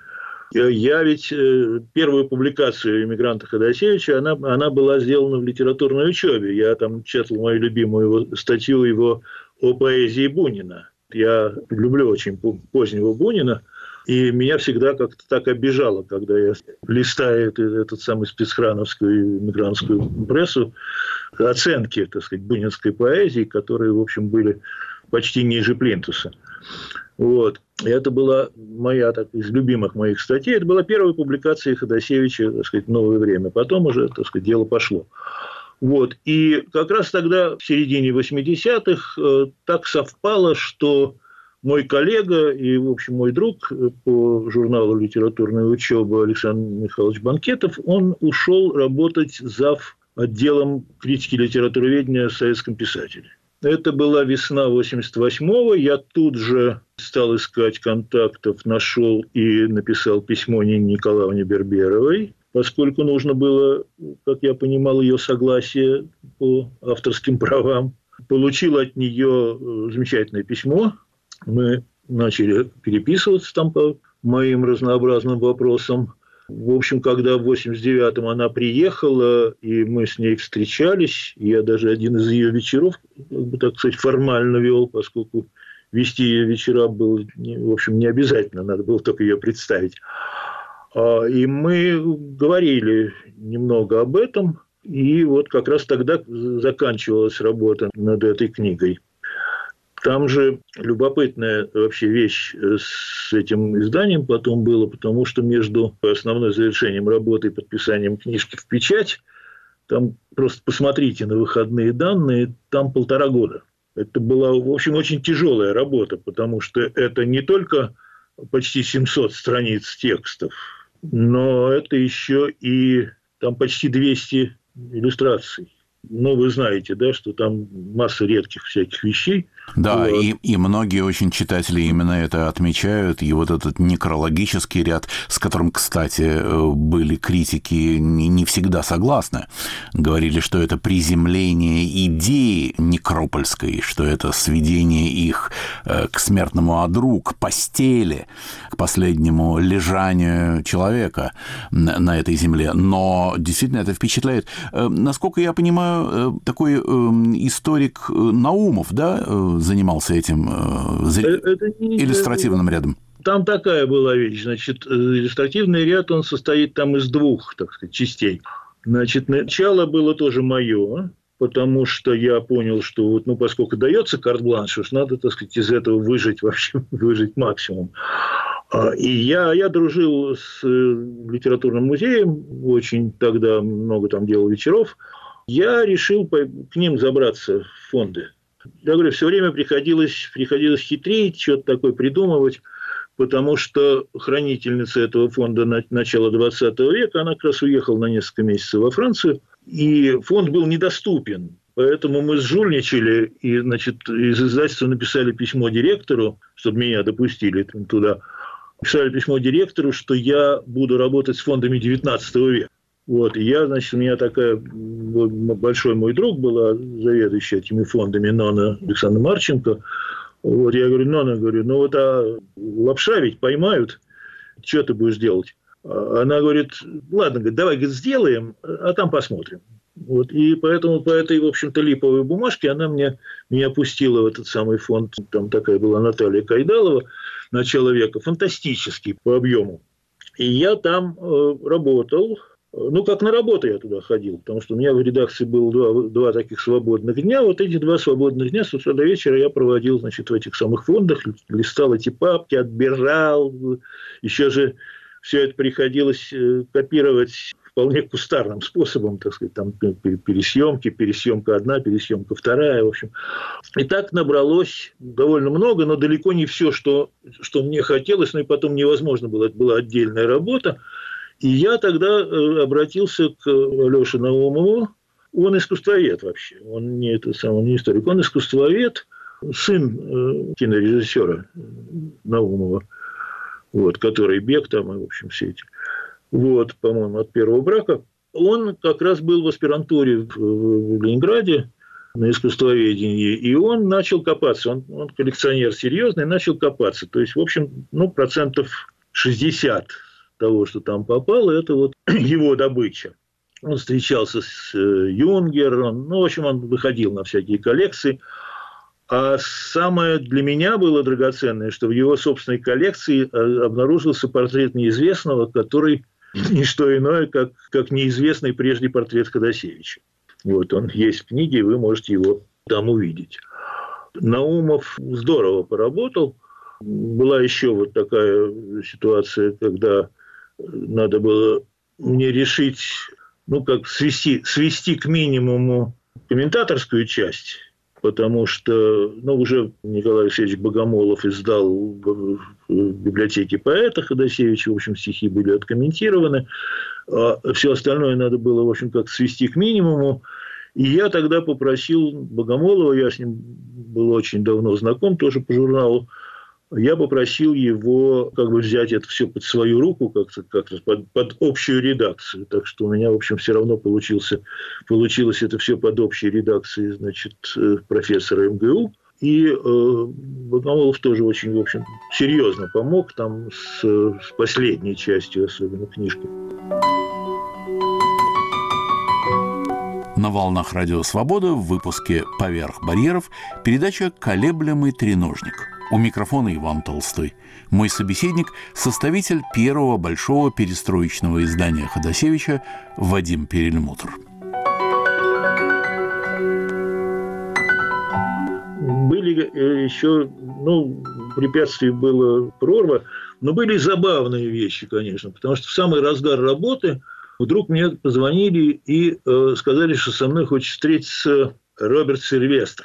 я ведь э, первую публикацию иммигранта Ходосевича, она, она была сделана в литературной учебе. Я там читал мою любимую его, статью его о поэзии Бунина. Я люблю очень позднего Бунина, и меня всегда как-то так обижало, когда я листаю этот самый спецхрановскую иммигрантскую прессу, оценки, так сказать, бунинской поэзии, которые, в общем, были почти ниже плинтуса. Вот. И это была моя так, из любимых моих статей. Это была первая публикация Ходосевича, так сказать, «Новое время». Потом уже, так сказать, дело пошло. Вот. И как раз тогда, в середине 80-х, э, так совпало, что мой коллега и, в общем, мой друг по журналу «Литературная учеба» Александр Михайлович Банкетов, он ушел работать зав. отделом критики литературоведения в советском писателе. Это была весна 88-го. Я тут же стал искать контактов, нашел и написал письмо Нине Николаевне Берберовой, поскольку нужно было, как я понимал, ее согласие по авторским правам. Получил от нее э, замечательное письмо. Мы начали переписываться там по моим разнообразным вопросам. В общем, когда в 89-м она приехала, и мы с ней встречались, я даже один из ее вечеров, как бы, так сказать, формально вел, поскольку вести ее вечера было, в общем, не обязательно, надо было только ее представить. А, и мы говорили немного об этом, и вот как раз тогда заканчивалась работа над этой книгой. Там же любопытная вообще вещь э, с этим изданием потом было, потому что между основной завершением работы и подписанием книжки в печать, там просто посмотрите на выходные данные, там полтора года. Это была, в общем, очень тяжелая работа, потому что это не только почти 700 страниц текстов, но это еще и там почти 200 иллюстраций. Ну, вы знаете, да, что там масса редких всяких вещей. Да, вот. и, и многие очень читатели именно это отмечают. И вот этот некрологический ряд, с которым, кстати, э, были критики не, не всегда согласны. Говорили, что это приземление идеи некропольской, что это сведение их э, к смертному одру, к постели, к последнему лежанию человека на этой земле. Но действительно это впечатляет. Э, насколько я понимаю, Э, такой эм, историк э, Наумов, да, э, занимался этим иллюстративным рядом? Там такая была вещь. Значит, иллюстративный ряд, он состоит там из двух, так сказать, частей. Значит, начало было тоже мое, потому что я понял, что вот, ну, поскольку дается карт-бланш, уж надо, так сказать, из этого выжить вообще, выжить максимум. А, и я, я дружил с литературным музеем, очень тогда много там делал вечеров я решил к ним забраться в фонды. Я говорю, все время приходилось, приходилось хитрить, что-то такое придумывать. потому что хранительница этого фонда на начала 20 века, она как раз уехала на несколько месяцев во Францию, и фонд был недоступен. Поэтому мы сжульничали и, значит, из издательства написали письмо директору, чтобы меня допустили туда. Писали письмо директору, что я буду работать с фондами 19 века. Вот, и я, значит, у меня такая, большой мой друг была заведующая этими фондами, Нона Александра Марченко, вот я говорю, ну, она говорю, ну вот а лапша ведь поймают, что ты будешь делать? Она говорит, ладно, говорит, давай говорит, сделаем, а там посмотрим. Вот, и поэтому по этой, в общем-то, липовой бумажке она мне, меня пустила в этот самый фонд. Там такая была Наталья Кайдалова, начало века, фантастический по объему. И я там э, работал, ну, как на работу я туда ходил, потому что у меня в редакции было два, два таких свободных дня. Вот эти два свободных дня с утра до вечера я проводил, значит, в этих самых фондах, листал эти папки, отбирал. Еще же все это приходилось э, копировать вполне кустарным способом, так сказать, там пересъемки, пересъемка одна, пересъемка вторая, в общем. И так набралось довольно много, но далеко не все, что, что мне хотелось, но и потом невозможно было, это была отдельная работа. И я тогда э, обратился к Алёше Наумову. Он искусствовед вообще. Он не, это сам, он не историк. Он искусствовед, сын э, кинорежиссера Наумова, вот, который бег там, и, в общем, все эти. Вот, по-моему, от первого брака. Он как раз был в аспирантуре в Ленинграде на искусствоведении, и он начал копаться. Он, он коллекционер серьезный, начал копаться. То есть, в общем, ну, процентов 60 того, что там попало, это вот его добыча. Он встречался с э, Юнгером, ну, в общем, он выходил на всякие коллекции. А самое для меня было драгоценное, что в его собственной коллекции э, обнаружился портрет неизвестного, который не что иное, как, как неизвестный прежде портрет Ходосевича. Вот он есть в книге, вы можете его там увидеть. Наумов здорово поработал. Была еще вот такая ситуация, когда надо было мне решить, ну, как свести, свести к минимуму комментаторскую часть, потому что, ну, уже Николай Алексеевич Богомолов издал в библиотеке поэта Ходосевича, в общем, стихи были откомментированы, а все остальное надо было, в общем, как свести к минимуму, и я тогда попросил Богомолова, я с ним был очень давно знаком, тоже по журналу, я попросил его как бы взять это все под свою руку, как-то как под, под общую редакцию. Так что у меня, в общем, все равно получился, получилось это все под общей редакцией, значит, э, профессора МГУ. И э, Богомолов тоже очень, в общем, серьезно помог там с, с последней частью, особенно книжки. На волнах Радио Свобода в выпуске «Поверх барьеров» передача «Колеблемый треножник». У микрофона Иван Толстой. Мой собеседник – составитель первого большого перестроечного издания Ходосевича Вадим Перельмутр. Были э, еще, ну, препятствий было прорва, но были забавные вещи, конечно, потому что в самый разгар работы вдруг мне позвонили и э, сказали, что со мной хочет встретиться Роберт Сильвестр.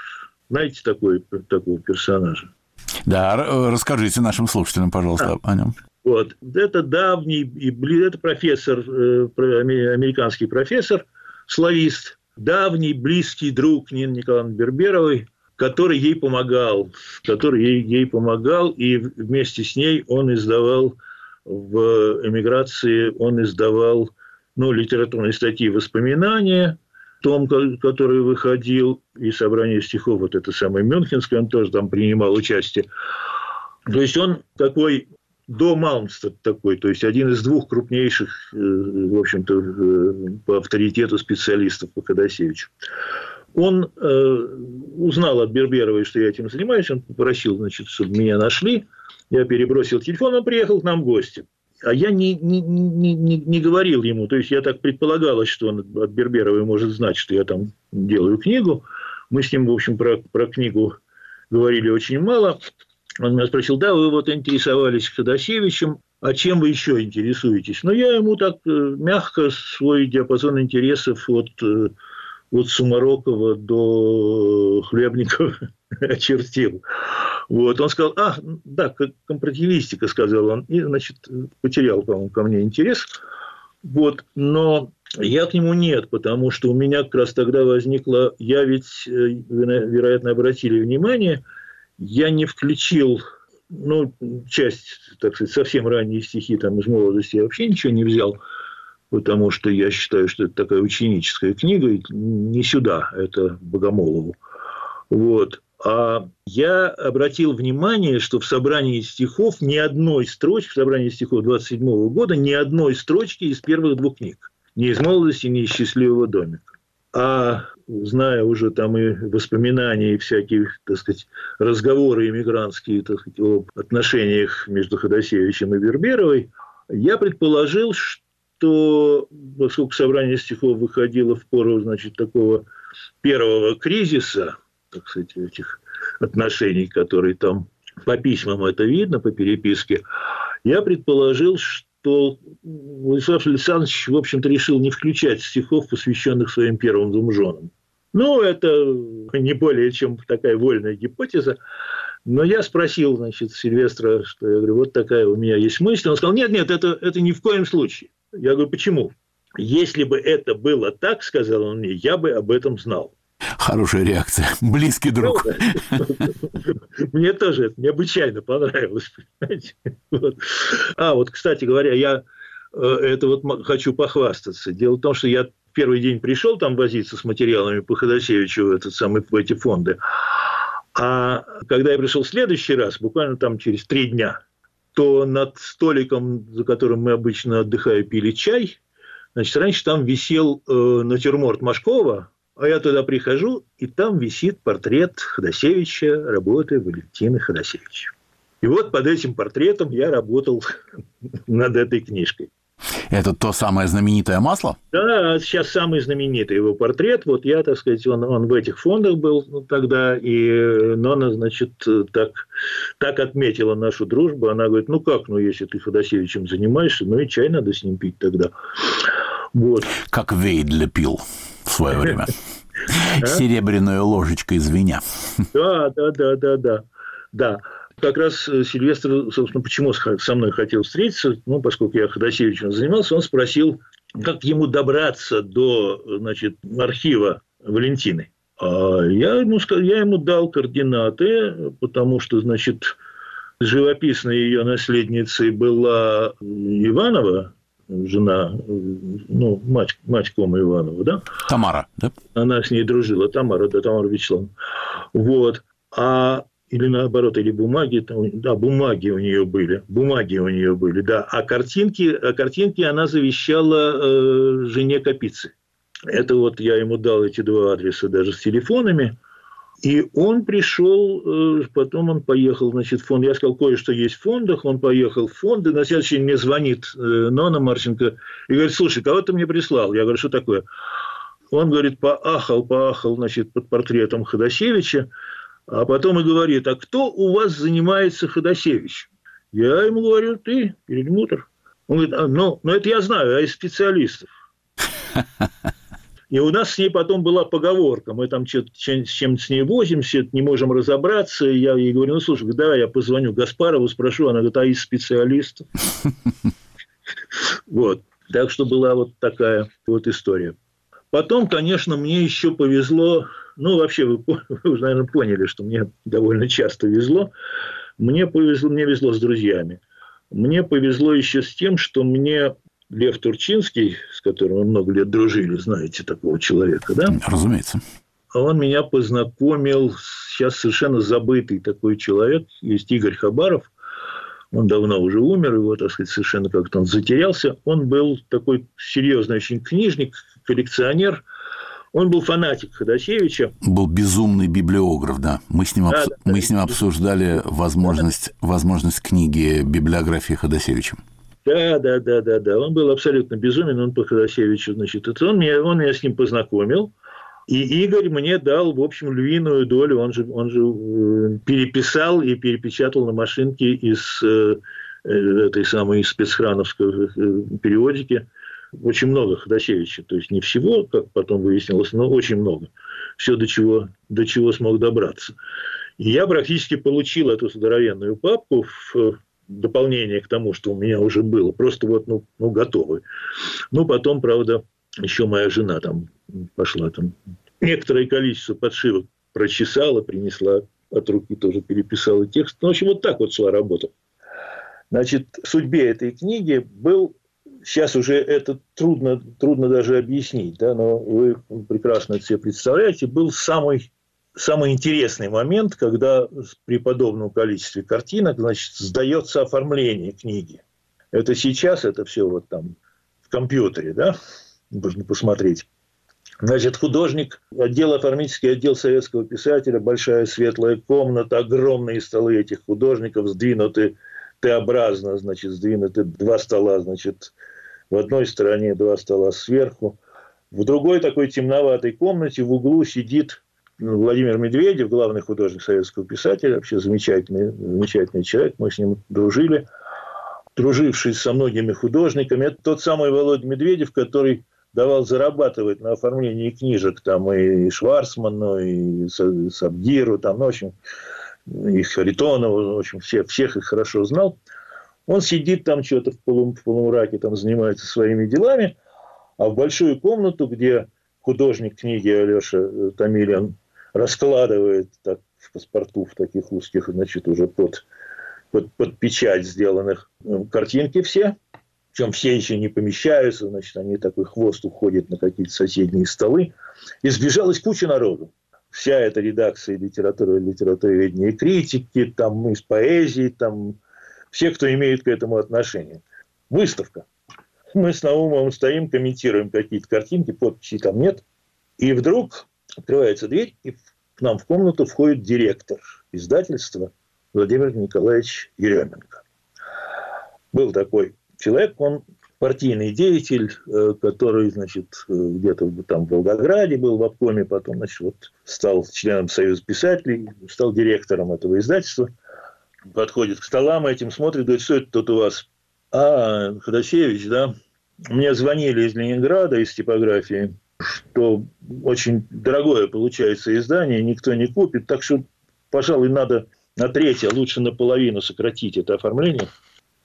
Знаете такой, такого персонажа? Да, э, расскажите нашим слушателям, пожалуйста, а. о нем. Вот. Это давний, это профессор, э, американский профессор, славист, давний близкий друг Нины Николаевны Берберовой, который ей помогал, который ей, ей помогал, и вместе с ней он издавал в эмиграции, он издавал ну, литературные статьи, воспоминания, том, который выходил, и собрание стихов, вот это самое Мюнхенское, он тоже там принимал участие. То есть он такой до Малмстед такой, то есть один из двух крупнейших, э, в общем-то, э, по авторитету специалистов по Ходосевичу. Он э, узнал от Берберовой, что я этим занимаюсь, он попросил, значит, чтобы меня нашли. Я перебросил телефон, он приехал к нам в гости. А я не, не, не, не, говорил ему, то есть я так предполагалось, что он от Берберовой может знать, что я там делаю книгу. Мы с ним, в общем, про, про книгу говорили очень мало. Он меня спросил, да, вы вот интересовались Ходосевичем, а чем вы еще интересуетесь? Но я ему так э, мягко свой диапазон интересов от, э, от Сумарокова до Хлебникова очертил. Вот, он сказал, а, да, компаративистика, сказал он, и, значит, потерял, по-моему, ко мне интерес. Вот, но я к нему нет, потому что у меня как раз тогда возникло, я ведь, э, вероятно, обратили внимание, я не включил, ну, часть, так сказать, совсем ранние стихи там из молодости я вообще ничего не взял, потому что я считаю, что это такая ученическая книга, и не сюда, это Богомолову. Вот. А я обратил внимание, что в собрании стихов ни одной строчки, в собрании стихов 27 года, ни одной строчки из первых двух книг. Ни из молодости, ни из счастливого домика. А зная уже там и воспоминания, и всякие, так сказать, разговоры иммигрантские так сказать, об отношениях между Ходосевичем и Верберовой, я предположил, что поскольку собрание стихов выходило в пору, значит, такого первого кризиса, так сказать, этих отношений, которые там по письмам это видно, по переписке, я предположил, что Владислав Александрович, в общем-то, решил не включать стихов, посвященных своим первым двум женам. Ну, это не более чем такая вольная гипотеза. Но я спросил, значит, Сильвестра, что я говорю, вот такая у меня есть мысль. Он сказал, нет, нет, это, это ни в коем случае. Я говорю, почему? Если бы это было так, сказал он мне, я бы об этом знал. Хорошая реакция. Близкий друг. Мне тоже это необычайно понравилось. Вот. А, вот, кстати говоря, я э, это вот хочу похвастаться. Дело в том, что я первый день пришел там возиться с материалами по Ходосевичу в, этот самый, в эти фонды. А когда я пришел в следующий раз, буквально там через три дня, то над столиком, за которым мы обычно отдыхая, пили чай, значит, раньше там висел э, натюрморт Машкова, а я туда прихожу, и там висит портрет Ходосевича, работы Валентины Ходосевича. И вот под этим портретом я работал над этой книжкой. Это то самое знаменитое масло? Да, сейчас самый знаменитый его портрет. Вот я, так сказать, он, он в этих фондах был тогда, и Нона, значит, так, так отметила нашу дружбу. Она говорит, ну как, ну если ты Ходосевичем занимаешься, ну и чай надо с ним пить тогда. Вот. Как Вейдля пил в свое время. Серебряную ложечкой звеня. Да, да, да, да, да. Да. Как раз э, Сильвестр, собственно, почему со мной хотел встретиться, ну, поскольку я Ходосевичем занимался, он спросил, как ему добраться до значит, архива Валентины. А я ему, я ему дал координаты, потому что, значит, живописной ее наследницей была Иванова, жена, ну, мать, мать Кома Иванова, да? Тамара, да? Она с ней дружила, Тамара, да, Тамара Вячеславовна. Вот. А или наоборот, или бумаги, там, да, бумаги у нее были, бумаги у нее были, да, а картинки, а картинки она завещала э, жене Капицы. Это вот я ему дал эти два адреса даже с телефонами, и он пришел, э, потом он поехал, значит, в фонд. Я сказал, кое-что есть в фондах. Он поехал в фонды. На следующий день мне звонит э, Нона Марченко и говорит, слушай, кого ты мне прислал? Я говорю, что такое? Он говорит, поахал, поахал, значит, под портретом Ходосевича. А потом и говорит, а кто у вас занимается Ходосевичем? Я ему говорю, ты, перельмутер. Он говорит, а, ну, ну, это я знаю, а из специалистов. И у нас с ней потом была поговорка. Мы там с чем-то с ней возимся, не можем разобраться. И я ей говорю, ну, слушай, да, я позвоню Гаспарову, спрошу. Она говорит, а из специалистов? Вот. Так что была вот такая вот история. Потом, конечно, мне еще повезло, ну, вообще, вы, вы уже, наверное, поняли, что мне довольно часто везло. Мне повезло, мне везло с друзьями. Мне повезло еще с тем, что мне Лев Турчинский, с которым мы много лет дружили, знаете такого человека, да? Разумеется. Он меня познакомил, сейчас совершенно забытый такой человек, есть Игорь Хабаров, он давно уже умер, его, так сказать, совершенно как-то он затерялся. Он был такой серьезный очень книжник, коллекционер, он был фанатик Ходосевича. Был безумный библиограф, да. Мы с ним, да, обс... да, мы да, с ним обсуждали возможность, да. возможность книги библиографии Ходосевича. Да, да, да, да, да. Он был абсолютно безумен, он по Ходосевичу, значит. Это он, меня, он меня с ним познакомил. И Игорь мне дал, в общем, львиную долю. Он же, он же э, переписал и перепечатал на машинке из э, э, этой самой спецхрановской периодики очень много Ходосевича. То есть не всего, как потом выяснилось, но очень много. Все, до чего, до чего смог добраться. И я практически получил эту здоровенную папку в дополнение к тому, что у меня уже было, просто вот, ну, ну готовы. Ну, потом, правда, еще моя жена там пошла там некоторое количество подшивок прочесала, принесла от руки тоже переписала текст. Ну, в общем, вот так вот шла работа. Значит, судьбе этой книги был сейчас уже это трудно, трудно даже объяснить, да, но вы прекрасно это себе представляете, был самый, самый интересный момент, когда при подобном количестве картинок, значит, сдается оформление книги. Это сейчас, это все вот там в компьютере, да, можно посмотреть. Значит, художник, отдел оформительский отдел советского писателя, большая светлая комната, огромные столы этих художников, сдвинуты Т-образно, значит, сдвинуты два стола, значит, в одной стороне два стола сверху. В другой такой темноватой комнате в углу сидит Владимир Медведев, главный художник советского писателя, вообще замечательный, замечательный человек, мы с ним дружили, друживший со многими художниками. Это тот самый Володя Медведев, который давал зарабатывать на оформлении книжек там и Шварцману, и Сабдиру, там, ну, в общем, и Харитонову, в общем, все, всех их хорошо знал. Он сидит там что-то в, полум, в полумраке, там занимается своими делами, а в большую комнату, где художник книги Алеша э, Томилин раскладывает так, в паспорту в таких узких, значит, уже под, под, под печать сделанных э, картинки все, причем все еще не помещаются, значит, они такой хвост уходит на какие-то соседние столы. И сбежалась куча народу. Вся эта редакция литературы, литературоведения и критики, там из поэзии, там все, кто имеет к этому отношение. Выставка. Мы с Наумовым стоим, комментируем какие-то картинки, подписей там нет. И вдруг открывается дверь, и к нам в комнату входит директор издательства Владимир Николаевич Еременко. Был такой человек, он партийный деятель, э, который, значит, э, где-то там в Волгограде был в обкоме, потом, значит, вот стал членом Союза писателей, стал директором этого издательства, подходит к столам этим, смотрит, говорит, что это тут у вас? А, Ходосевич, да? Мне звонили из Ленинграда, из типографии, что очень дорогое получается издание, никто не купит, так что, пожалуй, надо на третье, лучше наполовину сократить это оформление –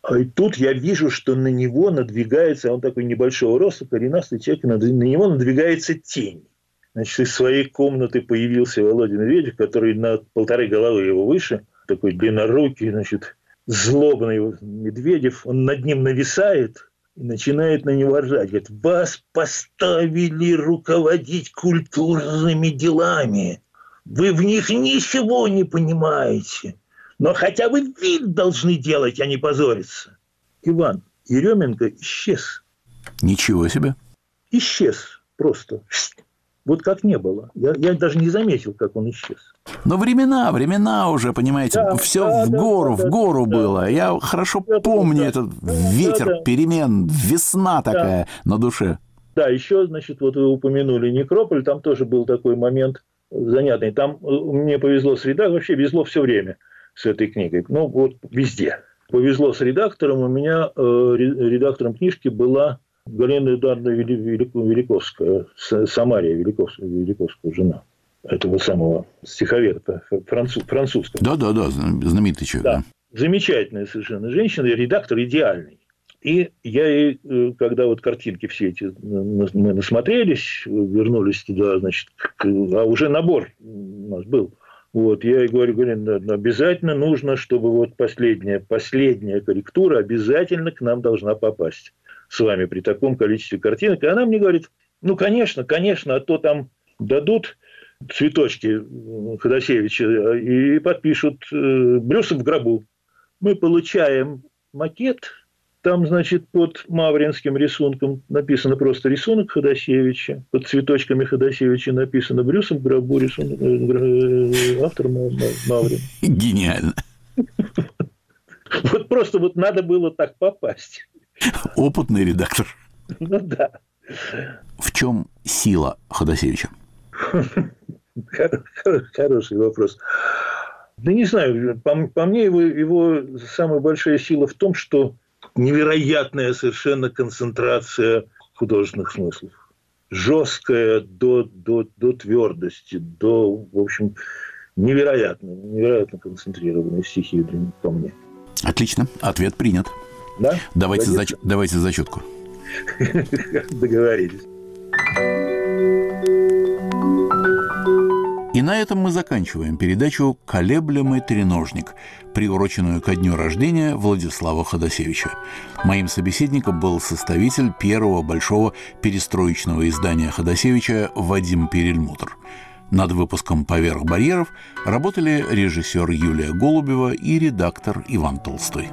а и тут я вижу, что на него надвигается, он такой небольшого роста, коренастый человек, на него надвигается тень. Значит, из своей комнаты появился Володя Медведев, который на полторы головы его выше, такой длиннорукий, значит, злобный Медведев, он над ним нависает и начинает на него ржать. Говорит, вас поставили руководить культурными делами. Вы в них ничего не понимаете. Но хотя бы вид должны делать, а не позориться. Иван Еременко исчез. Ничего себе. Исчез просто. Вот как не было. Я, я даже не заметил, как он исчез. Но времена, времена уже, понимаете, да, все да, в гору, да, в гору да, было. Да, Я хорошо да, помню да, этот да, ветер да, перемен, весна такая да. на душе. Да, еще, значит, вот вы упомянули Некрополь, там тоже был такой момент занятный. Там э, мне повезло с редактором, вообще везло все время с этой книгой. Ну, вот везде. Повезло с редактором. У меня э, редактором книжки была Галина Эдуардовна Великовская, Самария Великовская, Великовская жена этого самого стиховеда француз, французского. Да-да-да, знаменитый человек. Да. Замечательная совершенно женщина, редактор идеальный. И я ей, э, когда вот картинки все эти мы насмотрелись, вернулись туда, значит, а уже набор у нас был – вот, я ей говорю, говорю, обязательно нужно, чтобы вот последняя, последняя корректура обязательно к нам должна попасть с вами при таком количестве картинок. И она мне говорит, ну, конечно, конечно, а то там дадут цветочки Ходосевича и подпишут э, Брюсов в гробу. Мы получаем макет, там, значит, под мавринским рисунком написано просто рисунок Ходосевича, под цветочками Ходосевича написано Брюсом в гробу рисунок, э, автор Маврин. Гениально. Вот просто вот надо было так попасть. Опытный редактор. Ну да. В чем сила Ходосевича? Хороший вопрос. Да не знаю, по, по мне его, его самая большая сила в том, что невероятная совершенно концентрация художественных смыслов. Жесткая до, до, до твердости, до, в общем, невероятно, невероятно концентрированные стихи по мне. Отлично, ответ принят. Да? Давайте, зач... Давайте зачетку. Договорились. И на этом мы заканчиваем передачу «Колеблемый треножник», приуроченную ко дню рождения Владислава Ходосевича. Моим собеседником был составитель первого большого перестроечного издания Ходосевича Вадим Перельмутр. Над выпуском «Поверх барьеров» работали режиссер Юлия Голубева и редактор Иван Толстой.